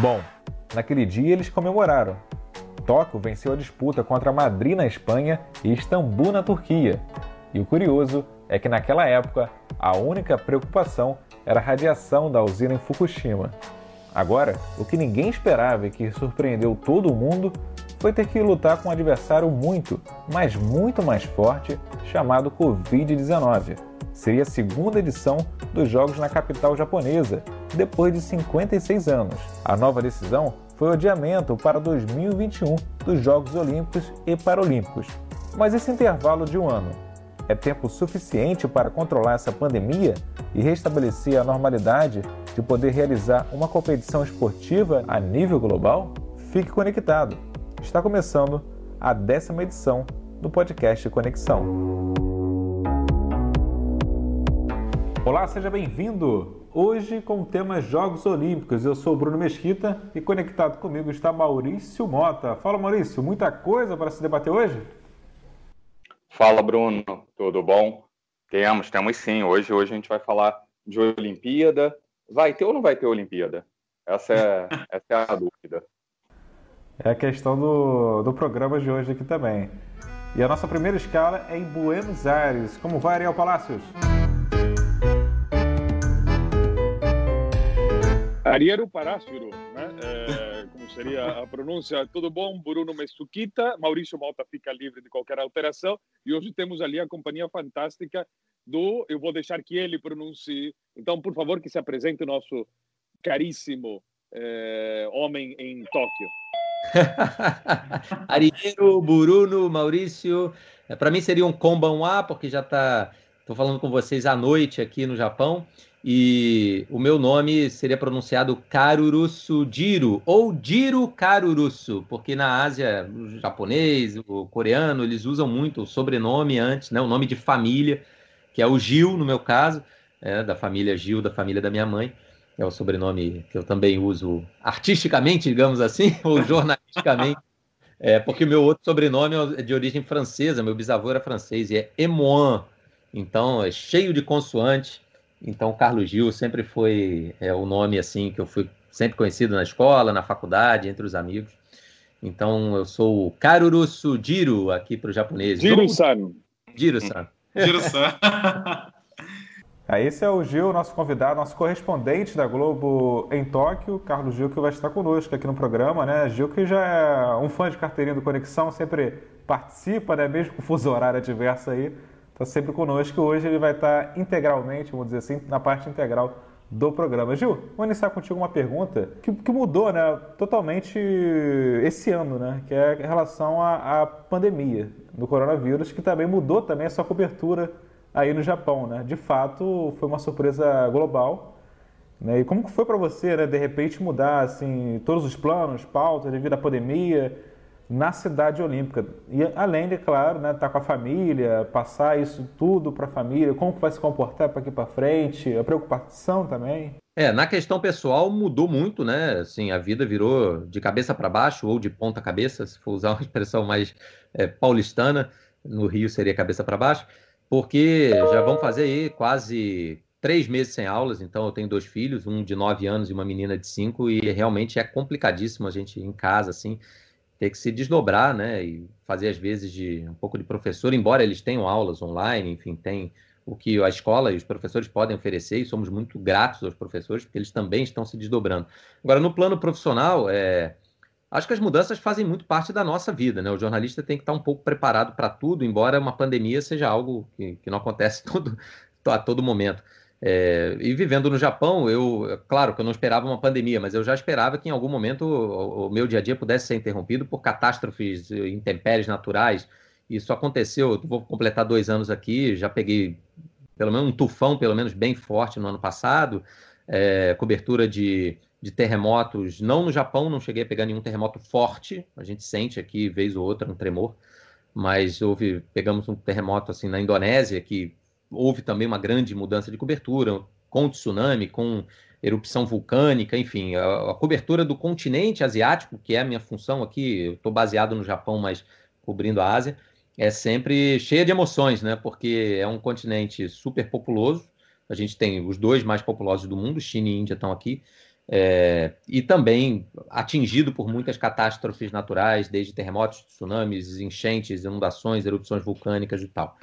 Bom, naquele dia eles comemoraram. Tóquio venceu a disputa contra Madrid na Espanha e Istambul na Turquia. E o curioso é que naquela época a única preocupação era a radiação da usina em Fukushima. Agora, o que ninguém esperava e que surpreendeu todo mundo foi ter que lutar com um adversário muito, mas muito mais forte, chamado Covid-19. Seria a segunda edição dos Jogos na capital japonesa, depois de 56 anos. A nova decisão foi o adiamento para 2021 dos Jogos Olímpicos e Paralímpicos. Mas esse intervalo de um ano é tempo suficiente para controlar essa pandemia e restabelecer a normalidade de poder realizar uma competição esportiva a nível global? Fique conectado! Está começando a décima edição do podcast Conexão. Olá, seja bem-vindo! Hoje com o tema Jogos Olímpicos. Eu sou Bruno Mesquita e conectado comigo está Maurício Mota. Fala, Maurício, muita coisa para se debater hoje? Fala, Bruno, tudo bom? Temos, temos sim. Hoje, hoje a gente vai falar de Olimpíada. Vai ter ou não vai ter Olimpíada? Essa é, essa é a dúvida. É a questão do, do programa de hoje aqui também. E a nossa primeira escala é em Buenos Aires. Como vai, Ariel Palácios? Ariel Palácio, né? É, como seria a pronúncia? Tudo bom? Bruno Messuquita. Maurício Malta fica livre de qualquer alteração. E hoje temos ali a companhia fantástica do. Eu vou deixar que ele pronuncie. Então, por favor, que se apresente o nosso caríssimo é, homem em Tóquio. Ariero, Bruno, Maurício. É, Para mim seria um Konbanwa, porque já está. Estou falando com vocês à noite aqui no Japão. E o meu nome seria pronunciado Karurusu Jiro, ou Jiro Karurusu, porque na Ásia, o japonês, o coreano, eles usam muito o sobrenome antes, né, o nome de família, que é o Gil, no meu caso, é, da família Gil, da família da minha mãe é o sobrenome que eu também uso artisticamente, digamos assim, ou jornalisticamente, é, porque o meu outro sobrenome é de origem francesa, meu bisavô era francês, e é Emoan, então é cheio de consoantes, então Carlos Gil sempre foi é, o nome assim que eu fui sempre conhecido na escola, na faculdade, entre os amigos, então eu sou o Karuru Sujiro aqui para os japoneses. Jiro-san. Jiro-san. Jiro-san. Ah, esse é o Gil, nosso convidado, nosso correspondente da Globo em Tóquio, Carlos Gil, que vai estar conosco aqui no programa, né? Gil, que já é um fã de carteirinha do Conexão, sempre participa, né? Mesmo com fuso horário adverso aí, está sempre conosco. Hoje ele vai estar integralmente, vamos dizer assim, na parte integral do programa. Gil, vou iniciar contigo uma pergunta que, que mudou, né? Totalmente esse ano, né? Que é em relação à, à pandemia do coronavírus, que também mudou também a sua cobertura aí no Japão, né? De fato, foi uma surpresa global. Né? E como foi para você, né, de repente mudar assim todos os planos, pautas devido à pandemia na cidade olímpica? E além de, claro, né, estar tá com a família, passar isso tudo para a família, como vai se comportar para aqui para frente, a preocupação também. É, na questão pessoal mudou muito, né? Assim, a vida virou de cabeça para baixo ou de ponta cabeça, se for usar uma expressão mais é, paulistana, no Rio seria cabeça para baixo porque já vão fazer aí quase três meses sem aulas, então eu tenho dois filhos, um de nove anos e uma menina de cinco, e realmente é complicadíssimo a gente em casa, assim, ter que se desdobrar, né, e fazer às vezes de um pouco de professor, embora eles tenham aulas online, enfim, tem o que a escola e os professores podem oferecer, e somos muito gratos aos professores, porque eles também estão se desdobrando. Agora, no plano profissional, é, Acho que as mudanças fazem muito parte da nossa vida, né? O jornalista tem que estar um pouco preparado para tudo, embora uma pandemia seja algo que, que não acontece todo, a todo momento. É, e vivendo no Japão, eu, claro que eu não esperava uma pandemia, mas eu já esperava que em algum momento o, o meu dia a dia pudesse ser interrompido por catástrofes, intempéries naturais. Isso aconteceu, eu vou completar dois anos aqui, já peguei pelo menos um tufão, pelo menos bem forte no ano passado, é, cobertura de de terremotos, não no Japão, não cheguei a pegar nenhum terremoto forte, a gente sente aqui, vez ou outra, um tremor, mas houve, pegamos um terremoto assim na Indonésia, que houve também uma grande mudança de cobertura, com tsunami, com erupção vulcânica, enfim, a, a cobertura do continente asiático, que é a minha função aqui, eu estou baseado no Japão, mas cobrindo a Ásia, é sempre cheia de emoções, né? Porque é um continente super populoso. A gente tem os dois mais populosos do mundo, China e Índia estão aqui, é, e também atingido por muitas catástrofes naturais, desde terremotos, tsunamis, enchentes, inundações, erupções vulcânicas e tal.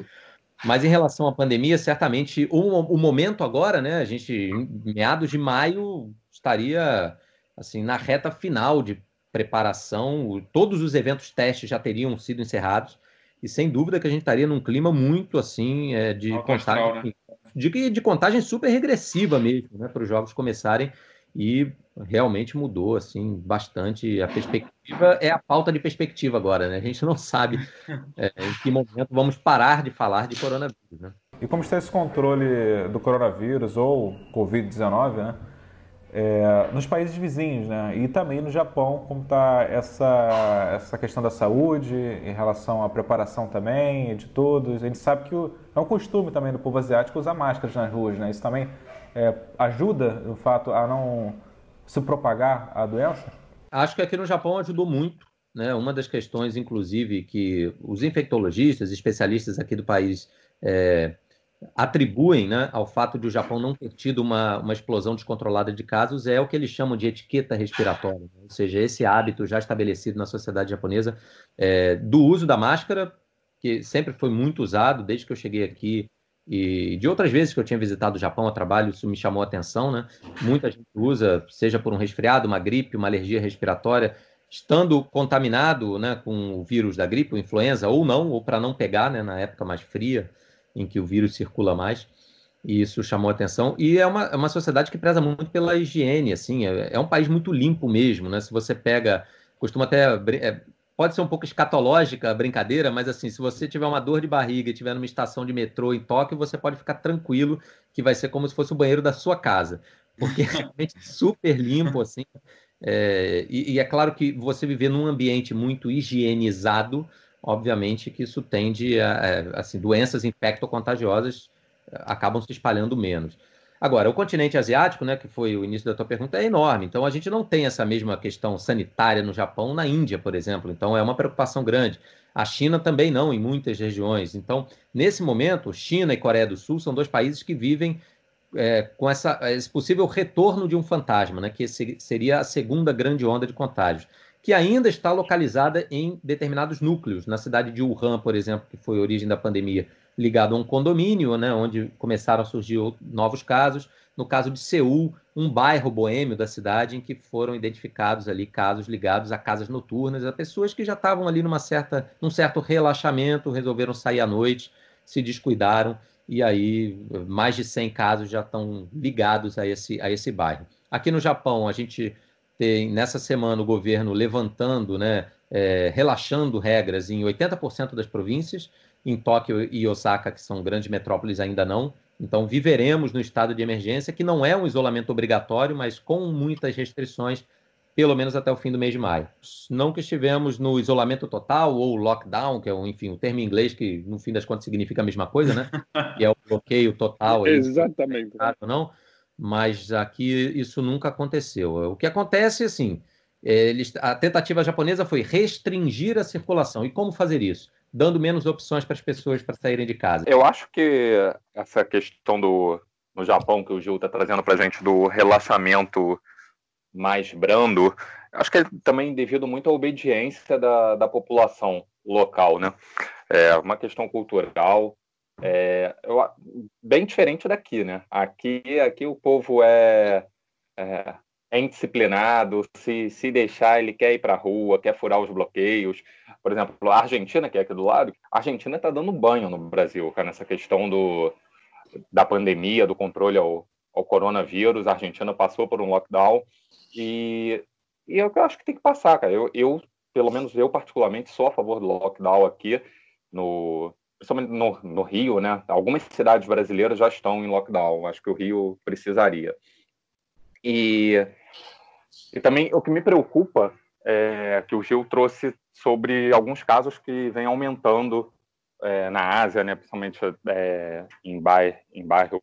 Mas em relação à pandemia, certamente o, o momento agora, né? A gente, meados de maio, estaria assim na reta final de preparação. Todos os eventos testes já teriam sido encerrados e sem dúvida que a gente estaria num clima muito assim é, de astral, né? De, de contagem super regressiva mesmo, né? Para os jogos começarem e realmente mudou assim bastante a perspectiva é a falta de perspectiva agora né a gente não sabe é, em que momento vamos parar de falar de coronavírus né? e como está esse controle do coronavírus ou covid-19 né é, nos países vizinhos né e também no Japão como está essa essa questão da saúde em relação à preparação também de todos a gente sabe que o, é um costume também do povo asiático usar máscaras nas ruas né isso também é, ajuda o fato a não se propagar a doença? Acho que aqui no Japão ajudou muito. Né? Uma das questões, inclusive, que os infectologistas, especialistas aqui do país é, atribuem né, ao fato de o Japão não ter tido uma, uma explosão descontrolada de casos é o que eles chamam de etiqueta respiratória, né? ou seja, esse hábito já estabelecido na sociedade japonesa é, do uso da máscara, que sempre foi muito usado desde que eu cheguei aqui e de outras vezes que eu tinha visitado o Japão a trabalho, isso me chamou a atenção, né? Muita gente usa, seja por um resfriado, uma gripe, uma alergia respiratória, estando contaminado né, com o vírus da gripe, ou influenza, ou não, ou para não pegar, né, na época mais fria, em que o vírus circula mais. E isso chamou a atenção. E é uma, é uma sociedade que preza muito pela higiene, assim, é, é um país muito limpo mesmo, né? Se você pega, costuma até é, pode ser um pouco escatológica a brincadeira, mas assim, se você tiver uma dor de barriga e tiver numa estação de metrô em Tóquio, você pode ficar tranquilo que vai ser como se fosse o banheiro da sua casa, porque é realmente super limpo assim. É, e, e, é claro que você viver num ambiente muito higienizado, obviamente que isso tende a, assim, doenças infectocontagiosas acabam se espalhando menos. Agora, o continente asiático, né, que foi o início da tua pergunta, é enorme. Então, a gente não tem essa mesma questão sanitária no Japão, na Índia, por exemplo. Então, é uma preocupação grande. A China também não, em muitas regiões. Então, nesse momento, China e Coreia do Sul são dois países que vivem é, com essa, esse possível retorno de um fantasma, né, que seria a segunda grande onda de contágios, que ainda está localizada em determinados núcleos. Na cidade de Wuhan, por exemplo, que foi a origem da pandemia, ligado a um condomínio, né, onde começaram a surgir novos casos. No caso de Seul, um bairro boêmio da cidade em que foram identificados ali casos ligados a casas noturnas, a pessoas que já estavam ali numa certa, num certo relaxamento, resolveram sair à noite, se descuidaram e aí mais de 100 casos já estão ligados a esse, a esse bairro. Aqui no Japão, a gente tem nessa semana o governo levantando, né, é, relaxando regras em 80% das províncias em Tóquio e Osaka, que são grandes metrópoles, ainda não. Então, viveremos no estado de emergência, que não é um isolamento obrigatório, mas com muitas restrições, pelo menos até o fim do mês de maio. Não que estivemos no isolamento total ou lockdown, que é, um, enfim, um termo em inglês que, no fim das contas, significa a mesma coisa, né? que é o bloqueio total. Exatamente. Não, mas aqui isso nunca aconteceu. O que acontece, assim, eles, a tentativa japonesa foi restringir a circulação. E como fazer isso? dando menos opções para as pessoas para saírem de casa? Eu acho que essa questão do no Japão que o Gil está trazendo para a gente do relaxamento mais brando, acho que é também devido muito à obediência da, da população local, né? É uma questão cultural, é, eu, bem diferente daqui, né? Aqui, aqui o povo é, é, é indisciplinado, se, se deixar ele quer ir para a rua, quer furar os bloqueios. Por exemplo, a Argentina, que é aqui do lado, a Argentina está dando banho no Brasil, cara, nessa questão do, da pandemia, do controle ao, ao coronavírus. A Argentina passou por um lockdown e, e eu acho que tem que passar, cara. Eu, eu, pelo menos eu particularmente, sou a favor do lockdown aqui, no, principalmente no, no Rio, né? Algumas cidades brasileiras já estão em lockdown. Acho que o Rio precisaria. E, e também o que me preocupa é, que o Gil trouxe sobre alguns casos que vêm aumentando é, na Ásia, né, principalmente é, em, bairros, em bairros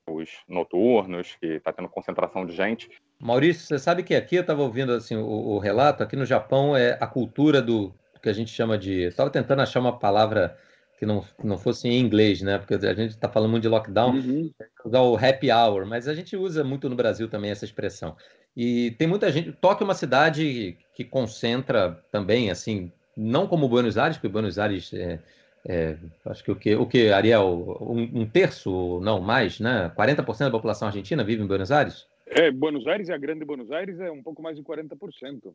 noturnos, que está tendo concentração de gente. Maurício, você sabe que aqui eu estava ouvindo assim, o, o, relato, aqui no Japão é a cultura do que a gente chama de. Estava tentando achar uma palavra que não, não fosse em inglês, né? Porque a gente está falando muito de lockdown, uhum. usar o happy hour, mas a gente usa muito no Brasil também essa expressão E tem muita gente. Tóquio é uma cidade que concentra também, assim, não como Buenos Aires, porque Buenos Aires é, é, acho que o que, o que Ariel, um, um, terço, não mais, né? 40% da população argentina vive em Buenos Aires? É, Buenos Aires e a grande Buenos Aires é um pouco mais de 40%.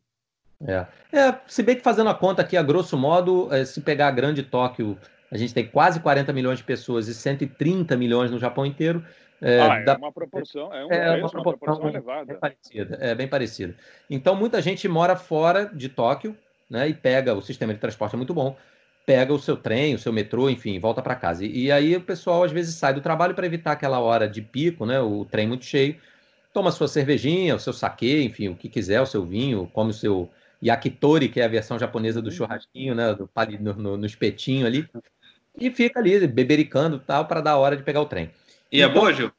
É. é se bem que fazendo a conta aqui, a grosso modo, é, se pegar a grande Tóquio, a gente tem quase 40 milhões de pessoas e 130 milhões no Japão inteiro. É, ah, é uma proporção, é, um é uma, proporção, uma proporção elevada. Bem parecida, é bem parecida. Então, muita gente mora fora de Tóquio, né, e pega, o sistema de transporte é muito bom, pega o seu trem, o seu metrô, enfim, volta para casa. E, e, aí o pessoal às vezes sai do trabalho para evitar aquela hora de pico, né, o trem muito cheio, toma sua cervejinha, o seu saquê, enfim, o que quiser, o seu vinho, come o seu yakitori, que é a versão japonesa do churrasquinho, né, do, no, no, no espetinho ali, e fica ali bebericando tal para dar a hora de pegar o trem. E é então, é bom, Gil?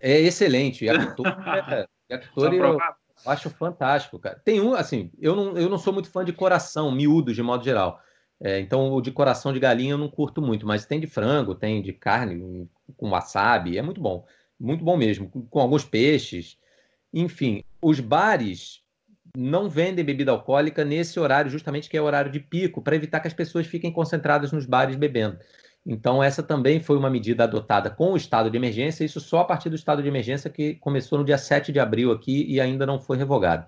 É excelente. Yakitori, é, yakitori eu acho fantástico, cara. Tem um, assim, eu não, eu não sou muito fã de coração, miúdos, de modo geral. É, então, o de coração de galinha eu não curto muito, mas tem de frango, tem de carne com wasabi, é muito bom. Muito bom mesmo, com alguns peixes. Enfim, os bares não vendem bebida alcoólica nesse horário, justamente que é o horário de pico, para evitar que as pessoas fiquem concentradas nos bares bebendo. Então, essa também foi uma medida adotada com o estado de emergência, isso só a partir do estado de emergência que começou no dia 7 de abril aqui e ainda não foi revogado.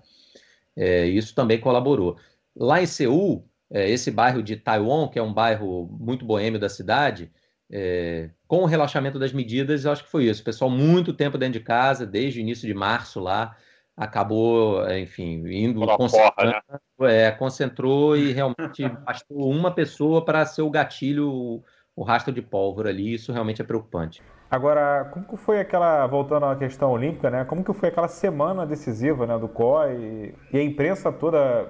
É, isso também colaborou. Lá em Seul, é, esse bairro de Taiwan, que é um bairro muito boêmio da cidade, é, com o relaxamento das medidas, eu acho que foi isso. O pessoal muito tempo dentro de casa, desde o início de março lá, acabou, enfim, indo concentrando, porra, né? é, concentrou e realmente bastou uma pessoa para ser o gatilho, o, o rastro de pólvora ali. Isso realmente é preocupante. Agora, como que foi aquela, voltando à questão olímpica, né? Como que foi aquela semana decisiva, né, do COI e a imprensa toda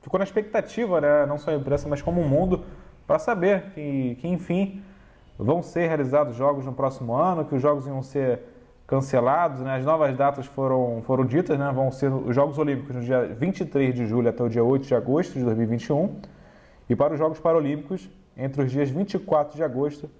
ficou na expectativa, né, não só a imprensa, mas como o mundo, para saber que, que, enfim, vão ser realizados jogos no próximo ano, que os jogos iam ser cancelados, né? as novas datas foram, foram ditas, né? vão ser os Jogos Olímpicos no dia 23 de julho até o dia 8 de agosto de 2021, e para os Jogos Paralímpicos entre os dias 24 de agosto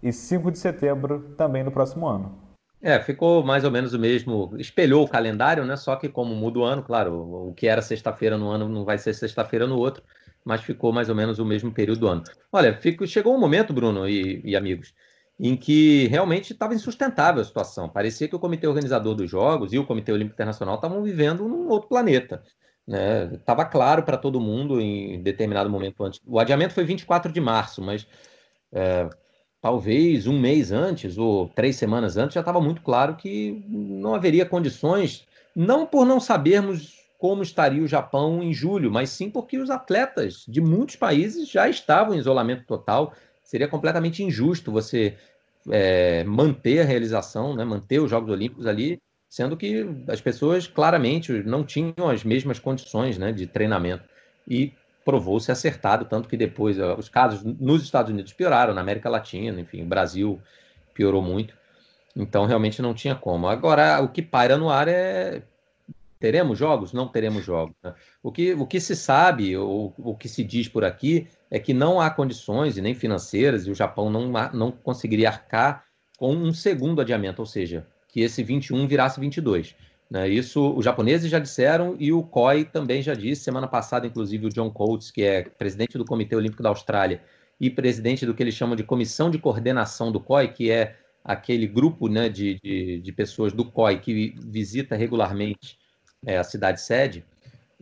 e 5 de setembro, também no próximo ano. É, ficou mais ou menos o mesmo, espelhou o calendário, né? Só que como muda o ano, claro, o que era sexta-feira no ano não vai ser sexta-feira no outro, mas ficou mais ou menos o mesmo período do ano. Olha, fico, chegou um momento, Bruno e, e amigos, em que realmente estava insustentável a situação. Parecia que o comitê organizador dos Jogos e o Comitê Olímpico Internacional estavam vivendo num outro planeta. Né? Estava claro para todo mundo em determinado momento antes. O adiamento foi 24 de março, mas é, talvez um mês antes ou três semanas antes, já estava muito claro que não haveria condições, não por não sabermos como estaria o Japão em julho, mas sim porque os atletas de muitos países já estavam em isolamento total. Seria completamente injusto você é, manter a realização, né, manter os Jogos Olímpicos ali, sendo que as pessoas claramente não tinham as mesmas condições né, de treinamento. E provou-se acertado, tanto que depois os casos nos Estados Unidos pioraram, na América Latina, enfim, o Brasil piorou muito. Então, realmente não tinha como. Agora, o que paira no ar é teremos jogos? Não teremos jogos. Né? O, que, o que se sabe, ou o que se diz por aqui, é que não há condições, e nem financeiras, e o Japão não, não conseguiria arcar com um segundo adiamento, ou seja, que esse 21 virasse 22. Né? Isso os japoneses já disseram e o COI também já disse. Semana passada, inclusive, o John Coates, que é presidente do Comitê Olímpico da Austrália e presidente do que eles chamam de Comissão de Coordenação do COI, que é aquele grupo né, de, de, de pessoas do COI que visita regularmente é, a cidade sede,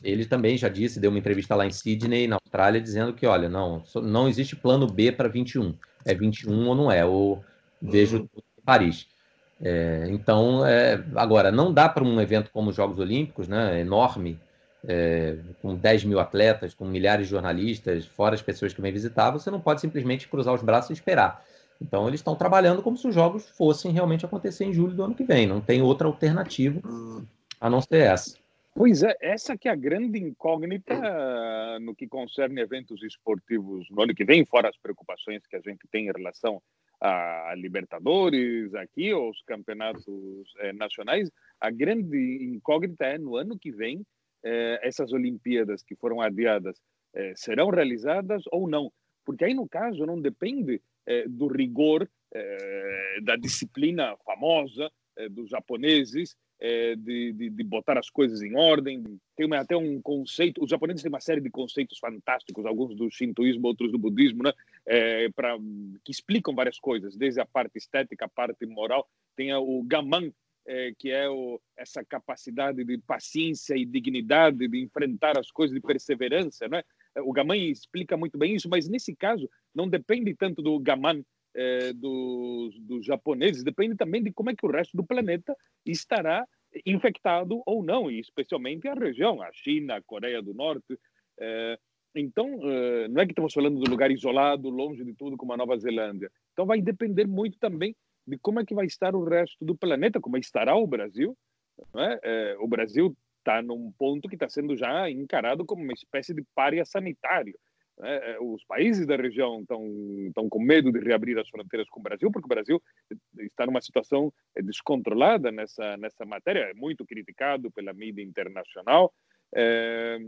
ele também já disse, deu uma entrevista lá em Sydney, na Austrália, dizendo que, olha, não, não existe plano B para 21. É 21 ou não é, ou vejo uhum. Paris. É, então, é, agora, não dá para um evento como os Jogos Olímpicos, né, enorme, é, com 10 mil atletas, com milhares de jornalistas, fora as pessoas que vêm visitar, você não pode simplesmente cruzar os braços e esperar. Então, eles estão trabalhando como se os Jogos fossem realmente acontecer em julho do ano que vem. Não tem outra alternativa a não ser essa. Pois é, essa que é a grande incógnita no que concerne eventos esportivos no ano que vem, fora as preocupações que a gente tem em relação a Libertadores aqui, os campeonatos eh, nacionais, a grande incógnita é no ano que vem eh, essas Olimpíadas que foram adiadas eh, serão realizadas ou não, porque aí no caso não depende do rigor da disciplina famosa dos japoneses é, de, de, de, botar as coisas em ordem. Tem uma, até um conceito, os japoneses têm uma série de conceitos fantásticos, alguns do shintoísmo, outros do budismo, né? É, pra, que explicam várias coisas, desde a parte estética, a parte moral. Tem o gaman, é, que é o, essa capacidade de paciência e dignidade de enfrentar as coisas, de perseverança, né? O Gaman explica muito bem isso, mas nesse caso não depende tanto do Gaman é, dos, dos japoneses, depende também de como é que o resto do planeta estará infectado ou não, e especialmente a região, a China, a Coreia do Norte. É, então, é, não é que estamos falando de um lugar isolado, longe de tudo, como a Nova Zelândia. Então, vai depender muito também de como é que vai estar o resto do planeta, como estará o Brasil. É? O Brasil está num ponto que está sendo já encarado como uma espécie de párea sanitário. É, é, os países da região estão, estão com medo de reabrir as fronteiras com o Brasil, porque o Brasil está numa situação é, descontrolada nessa, nessa matéria, é muito criticado pela mídia internacional. É,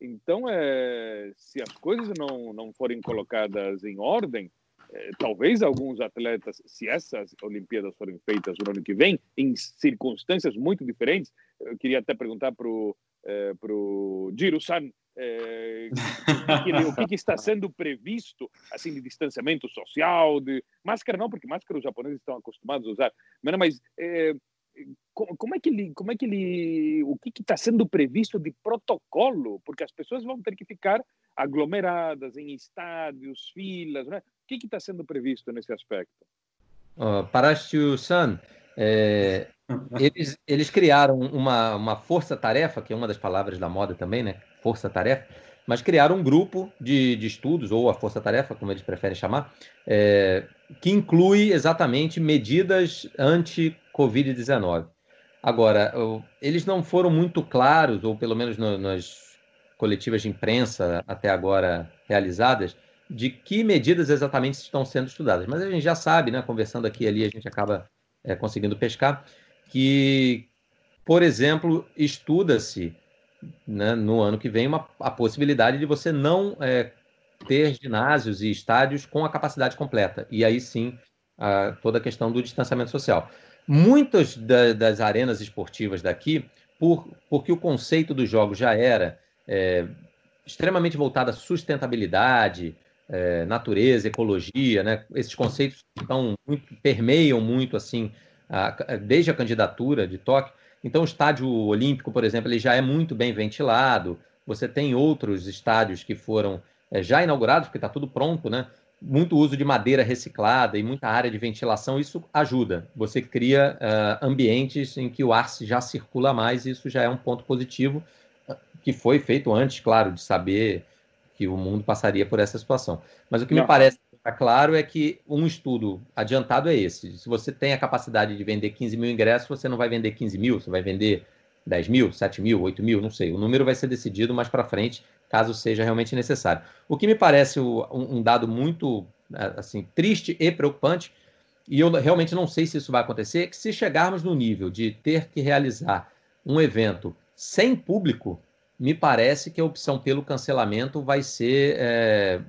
então, é, se as coisas não, não forem colocadas em ordem, é, talvez alguns atletas, se essas Olimpíadas forem feitas no ano que vem, em circunstâncias muito diferentes, eu queria até perguntar para o é, Giro-san, é, o, que, que, está sendo previsto assim de distanciamento social, de máscara não, porque máscara os japoneses estão acostumados a usar, mas é, como é que ele, como é que ele, o que está sendo previsto de protocolo, porque as pessoas vão ter que ficar aglomeradas em estádios, filas, né? o que está sendo previsto nesse aspecto? Uh, Parashio-san, é, eles, eles criaram uma, uma força-tarefa, que é uma das palavras da moda também, né? Força-tarefa, mas criaram um grupo de, de estudos, ou a força-tarefa, como eles preferem chamar, é, que inclui exatamente medidas anti-Covid-19. Agora, eles não foram muito claros, ou pelo menos no, nas coletivas de imprensa até agora realizadas, de que medidas exatamente estão sendo estudadas. Mas a gente já sabe, né, conversando aqui e ali, a gente acaba é, conseguindo pescar, que, por exemplo, estuda-se né, no ano que vem uma, a possibilidade de você não é, ter ginásios e estádios com a capacidade completa. E aí sim, a, toda a questão do distanciamento social. Muitas da, das arenas esportivas daqui, por, porque o conceito dos jogos já era é, extremamente voltado à sustentabilidade, é, natureza, ecologia, né? Esses conceitos estão muito, permeiam muito assim a, desde a candidatura de Tóquio. Então, o estádio olímpico, por exemplo, ele já é muito bem ventilado. Você tem outros estádios que foram é, já inaugurados, porque está tudo pronto, né? Muito uso de madeira reciclada e muita área de ventilação, isso ajuda. Você cria uh, ambientes em que o ar já circula mais, e isso já é um ponto positivo, que foi feito antes, claro, de saber que o mundo passaria por essa situação. Mas o que Não. me parece claro é que um estudo adiantado é esse. Se você tem a capacidade de vender 15 mil ingressos, você não vai vender 15 mil, você vai vender 10 mil, 7 mil, 8 mil, não sei. O número vai ser decidido mais para frente, caso seja realmente necessário. O que me parece um, dado muito assim triste e preocupante, e eu realmente não sei se isso vai acontecer, é que se chegarmos no nível de ter que realizar um evento sem público, me parece que a opção pelo cancelamento vai ser é,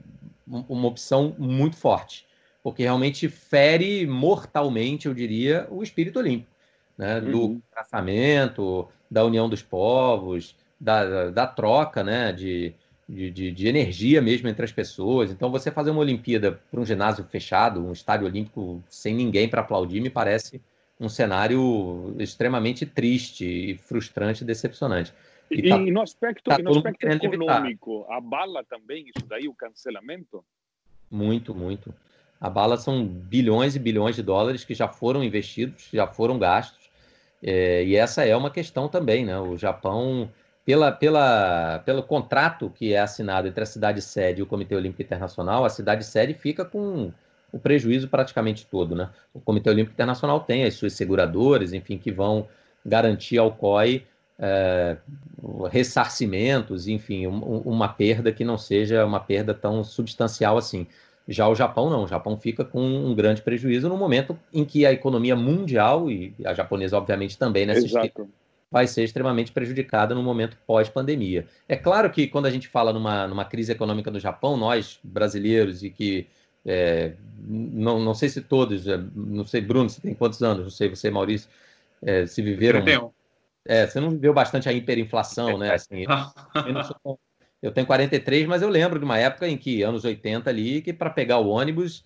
uma opção muito forte, porque realmente fere mortalmente, eu diria, o espírito olímpico, né? do uhum. traçamento, da união dos povos, da, da troca né? de, de, de, energia mesmo entre as pessoas. Então, você fazer uma Olimpíada para um ginásio fechado, um estádio olímpico sem ninguém para aplaudir, me parece um cenário extremamente triste e frustrante e decepcionante. E, tá, e no aspecto, tá no aspecto econômico, evitar. abala também isso daí, o cancelamento? Muito, muito. Abala são bilhões e bilhões de dólares que já foram investidos, já foram gastos. É, e essa é uma questão também, né? O Japão, pela, pela, pelo contrato que é assinado entre a cidade sede e o Comitê Olímpico Internacional, a cidade sede fica com o prejuízo praticamente todo, né? O Comitê Olímpico Internacional tem as suas seguradoras, enfim, que vão garantir ao COI é, ressarcimentos, enfim, um, uma perda que não seja uma perda tão substancial assim. Já o Japão não, o Japão fica com um grande prejuízo no momento em que a economia mundial, e a japonesa obviamente também nessa Exato. vai ser extremamente prejudicada no momento pós-pandemia. É claro que quando a gente fala numa, numa crise econômica do Japão, nós brasileiros e que é, não, não sei se todos, é, não sei, Bruno, você tem quantos anos? Não sei, você, Maurício, é, se viveram É, você não viveu bastante a hiperinflação, né? Assim, eu, sou, eu tenho 43, mas eu lembro de uma época em que, anos 80 ali, que para pegar o ônibus,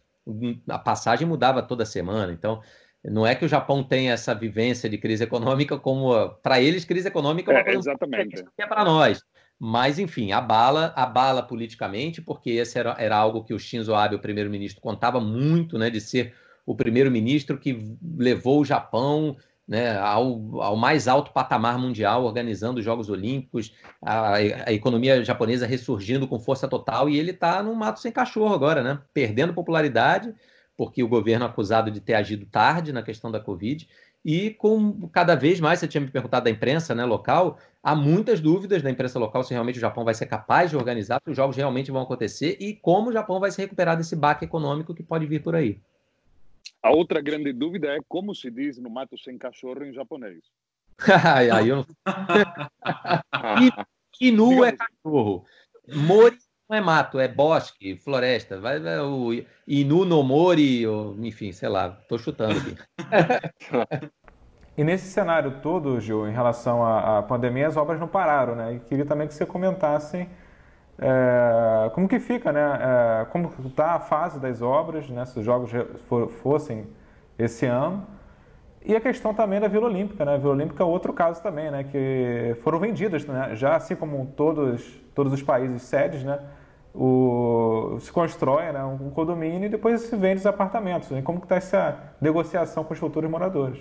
a passagem mudava toda semana. Então, não é que o Japão tenha essa vivência de crise econômica como para eles crise econômica é, é exatamente é para nós. Mas enfim, abala, abala politicamente, porque esse era, era algo que o Shinzo Abe, o primeiro-ministro, contava muito, né, de ser o primeiro-ministro que levou o Japão né, ao, ao, mais alto patamar mundial, organizando os Jogos Olímpicos, a, a economia japonesa ressurgindo com força total, e ele está no mato sem cachorro agora, né, perdendo popularidade, porque o governo é acusado de ter agido tarde na questão da Covid, e com cada vez mais, você tinha me perguntado da imprensa né, local, há muitas dúvidas da imprensa local se realmente o Japão vai ser capaz de organizar, se os jogos realmente vão acontecer e como o Japão vai se recuperar desse baque econômico que pode vir por aí. A outra grande dúvida é como se diz no mato sem cachorro em japonês. aí eu não... Inu é cachorro. Mori não é mato, é bosque, floresta. Vai, vai o Inu no Mori, ou, enfim, sei lá, estou chutando aqui. e nesse cenário todo, Gil, em relação à, à, pandemia, as obras não pararam, né? E queria também que você comentasse é, como que fica, né? É, como está a fase das obras, né? Se os jogos for, fossem esse ano. E a questão também da Vila Olímpica, né? A Vila Olímpica é outro caso também, né? Que foram vendidas, né? Já assim como todos, todos os países sedes, né? o, se constrói né, um condomínio e depois se vende os apartamentos. Né? Como está essa negociação com os futuros moradores?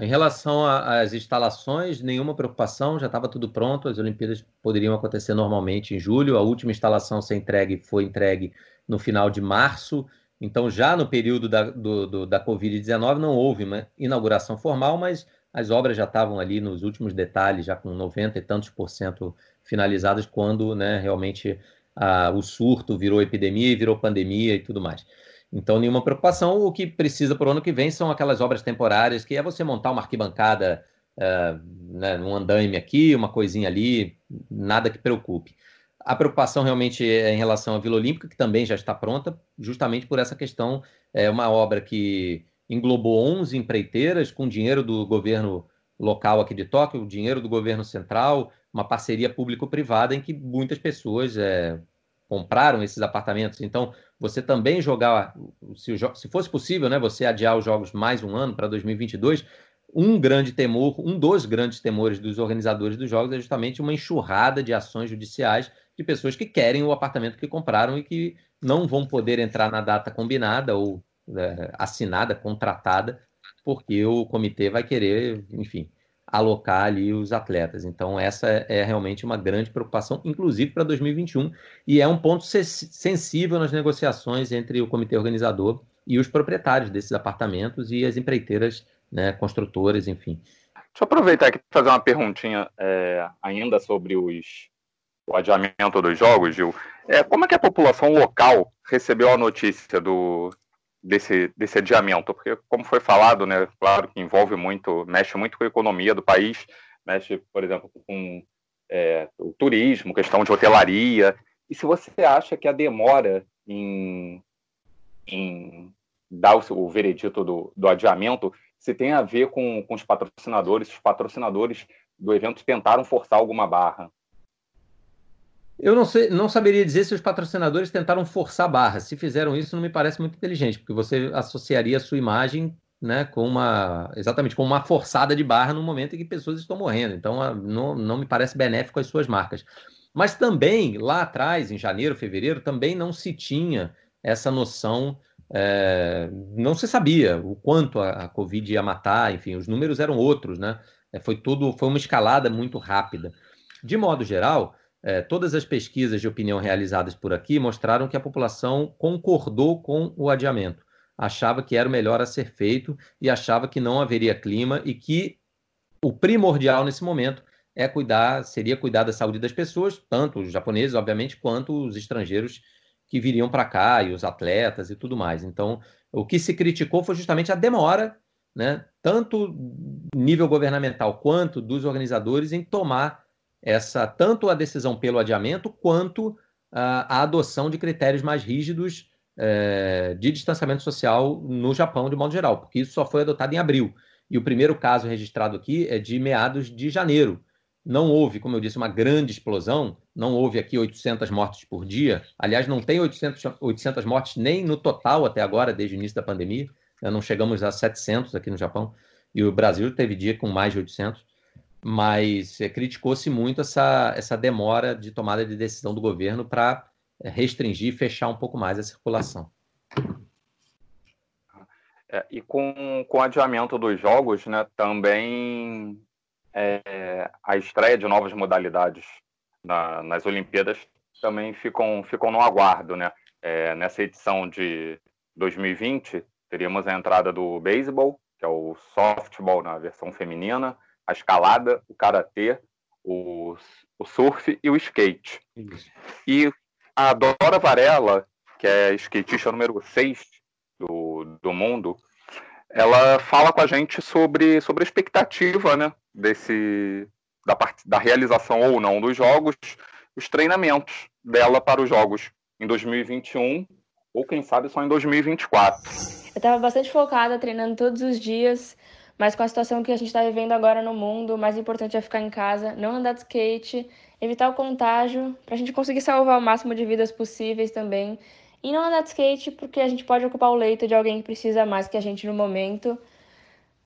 Em relação às instalações, nenhuma preocupação, já estava tudo pronto, as Olimpíadas poderiam acontecer normalmente em julho, a última instalação ser entregue foi entregue no final de março, então já no período da, do, do, da Covid-19 não houve uma inauguração formal, mas as obras já estavam ali nos últimos detalhes, já com 90 e tantos por cento finalizadas, quando né, realmente a, o surto virou epidemia e virou pandemia e tudo mais. Então, nenhuma preocupação. O que precisa para o ano que vem são aquelas obras temporárias, que é você montar uma arquibancada, uh, né, um andaime aqui, uma coisinha ali, nada que preocupe. A preocupação realmente é em relação à Vila Olímpica, que também já está pronta, justamente por essa questão. É uma obra que englobou 11 empreiteiras com dinheiro do governo local aqui de Tóquio, dinheiro do governo central, uma parceria público-privada em que muitas pessoas é, compraram esses apartamentos. Então, você também jogar, se, se fosse possível, né, você adiar os jogos mais um ano para 2022, um grande temor, um dos grandes temores dos organizadores dos jogos é justamente uma enxurrada de ações judiciais de pessoas que querem o apartamento que compraram e que não vão poder entrar na data combinada ou é, assinada, contratada, porque o comitê vai querer, enfim, alocar ali os atletas. Então, essa é realmente uma grande preocupação, inclusive para 2021, e é um ponto sensível nas negociações entre o comitê organizador e os proprietários desses apartamentos e as empreiteiras, né, construtoras, enfim. Deixa eu aproveitar aqui para fazer uma perguntinha é, ainda sobre os, o adiamento dos jogos, Gil. É, como é que a população local recebeu a notícia do, desse, desse adiamento, porque como foi falado, né, claro que envolve muito, mexe muito com a economia do país, mexe, por exemplo, com é, o turismo, questão de hotelaria. E se você acha que a demora em, em dar o, o veredito do, do adiamento se tem a ver com, com os patrocinadores, os patrocinadores do evento tentaram forçar alguma barra. Eu não, sei, não saberia dizer se os patrocinadores tentaram forçar barras. Se fizeram isso, não me parece muito inteligente, porque você associaria a sua imagem né, com uma exatamente com uma forçada de barra no momento em que pessoas estão morrendo. Então, não, não me parece benéfico às suas marcas. Mas também, lá atrás, em janeiro, fevereiro, também não se tinha essa noção, é, não se sabia o quanto a, a, Covid ia matar, enfim, os números eram outros, né? É, foi tudo, foi uma escalada muito rápida. De modo geral, é, todas as pesquisas de opinião realizadas por aqui mostraram que a população concordou com o adiamento, achava que era o melhor a ser feito e achava que não haveria clima e que o primordial nesse momento é cuidar, seria cuidar da saúde das pessoas, tanto os japoneses, obviamente, quanto os estrangeiros que viriam para cá e os atletas e tudo mais. Então, o que se criticou foi justamente a demora, né, tanto nível governamental quanto dos organizadores em tomar essa tanto a decisão pelo adiamento quanto a, a adoção de critérios mais rígidos é, de distanciamento social no Japão de modo geral, porque isso só foi adotado em abril. E o primeiro caso registrado aqui é de meados de janeiro. Não houve, como eu disse, uma grande explosão, não houve aqui 800 mortes por dia. Aliás, não tem 800, 800 mortes nem no total até agora, desde o início da pandemia. Né? Não chegamos a 700 aqui no Japão. E o Brasil teve dia com mais de 800. Mas é, criticou-se muito essa, essa demora de tomada de decisão do governo para é, restringir e fechar um pouco mais a circulação. É, e com, com o adiamento dos jogos, né, também é, a estreia de novas modalidades na, nas Olimpíadas também ficam, ficam no aguardo. Né? É, nessa edição de 2020, teríamos a entrada do beisebol, que é o softball na versão feminina, a escalada, o karatê, o, o surf e o skate. Isso. E a Dora Varela, que é skatista número 6 do, do mundo, ela fala com a gente sobre, sobre a expectativa né, desse, da, part, da realização ou não dos jogos, os treinamentos dela para os jogos em 2021 ou quem sabe só em 2024. Eu estava bastante focada, treinando todos os dias, mas com a situação que a gente está vivendo agora no mundo, o mais importante é ficar em casa, não andar de skate, evitar o contágio, para a gente conseguir salvar o máximo de vidas possíveis também. E não andar de skate porque a gente pode ocupar o leito de alguém que precisa mais que a gente no momento.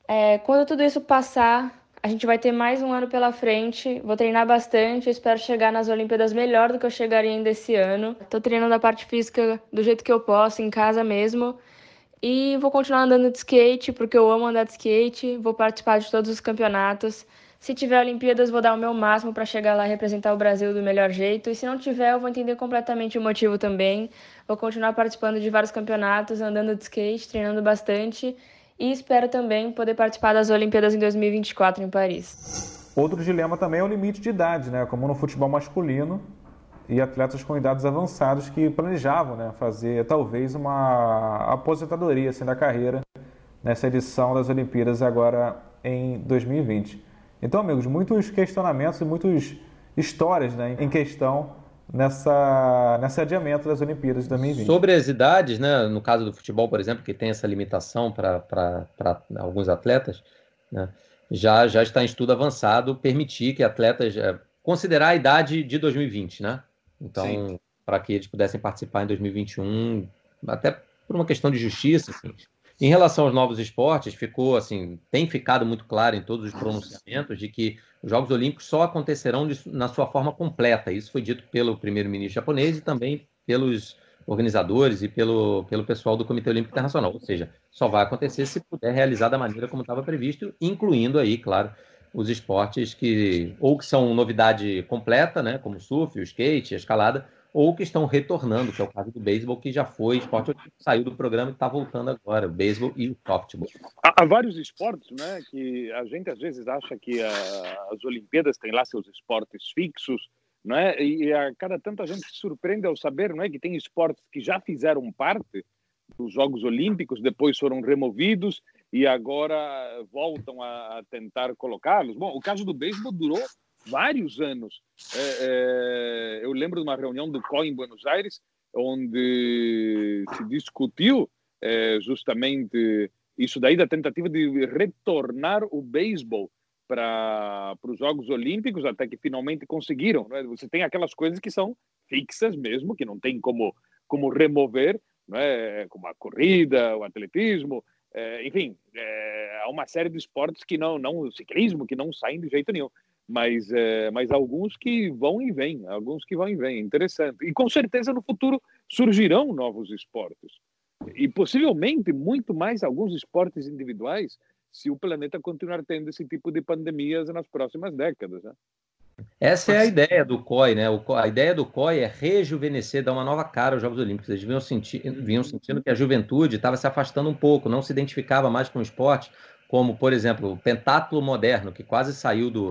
É, quando tudo isso passar, a gente vai ter mais um ano pela frente. Vou treinar bastante. Espero chegar nas Olimpíadas melhor do que eu chegaria ainda esse ano. Estou treinando a parte física do jeito que eu posso, em casa mesmo. E vou continuar andando de skate, porque eu amo andar de skate. Vou participar de todos os campeonatos. Se tiver Olimpíadas, vou dar o meu máximo para chegar lá e representar o Brasil do melhor jeito. E se não tiver, eu vou entender completamente o motivo também. Vou continuar participando de vários campeonatos, andando de skate, treinando bastante. E espero também poder participar das Olimpíadas em 2024 em Paris. Outro dilema também é o limite de idade, né? Como no futebol masculino e atletas com idades avançadas que planejavam né, fazer talvez uma aposentadoria assim, da carreira nessa edição das Olimpíadas agora em 2020. Então, amigos, muitos questionamentos e muitas histórias né, em questão nessa, nesse adiamento das Olimpíadas de 2020. Sobre as idades, né, no caso do futebol, por exemplo, que tem essa limitação para alguns atletas, né, já, já está em estudo avançado permitir que atletas é, considerar a idade de 2020, né? Então, para que eles pudessem participar em 2021, até por uma questão de justiça, assim, em relação aos novos esportes, ficou assim, tem ficado muito claro em todos os pronunciamentos de que os Jogos Olímpicos só acontecerão de, na sua forma completa. Isso foi dito pelo primeiro-ministro japonês e também pelos organizadores e pelo, pelo pessoal do Comitê Olímpico Internacional. Ou seja, só vai acontecer se puder realizar da maneira como estava previsto, incluindo aí, claro, os esportes que ou que são novidade completa, né, como o surf, o skate, a escalada, ou que estão retornando, que é o caso do beisebol, que já foi esporte saiu do programa e está voltando agora, o beisebol e o softball. Há, há, vários esportes, né, que a gente às vezes acha que a, as Olimpíadas têm lá seus esportes fixos, não é? E a cada tanto a gente se surpreende ao saber, não é, que tem esportes que já fizeram parte dos Jogos Olímpicos, depois foram removidos e agora voltam a, a tentar colocá-los. Bom, o caso do beisebol durou vários anos. É, é, eu lembro de uma reunião do COI em Buenos Aires, onde se discutiu é, justamente isso daí da tentativa de retornar o beisebol para os Jogos Olímpicos, até que finalmente conseguiram. Né? Você tem aquelas coisas que são fixas mesmo, que não tem como, como remover, né? como a corrida, o atletismo, é, enfim, é, há uma série de esportes que não, não, ciclismo, que não saem de jeito nenhum mas, é, mas alguns que vão e vêm, alguns que vão e vêm, interessante. E com certeza no futuro surgirão novos esportes. E possivelmente muito mais alguns esportes individuais, se o planeta continuar tendo esse tipo de pandemias nas próximas décadas. Né? Essa é a ideia do COI, né? a ideia do COI é rejuvenescer, dar uma nova cara aos Jogos Olímpicos. Eles vinham, senti vinham sentindo que a juventude estava se afastando um pouco, não se identificava mais com o esporte, como, por exemplo, o pentátulo moderno, que quase saiu do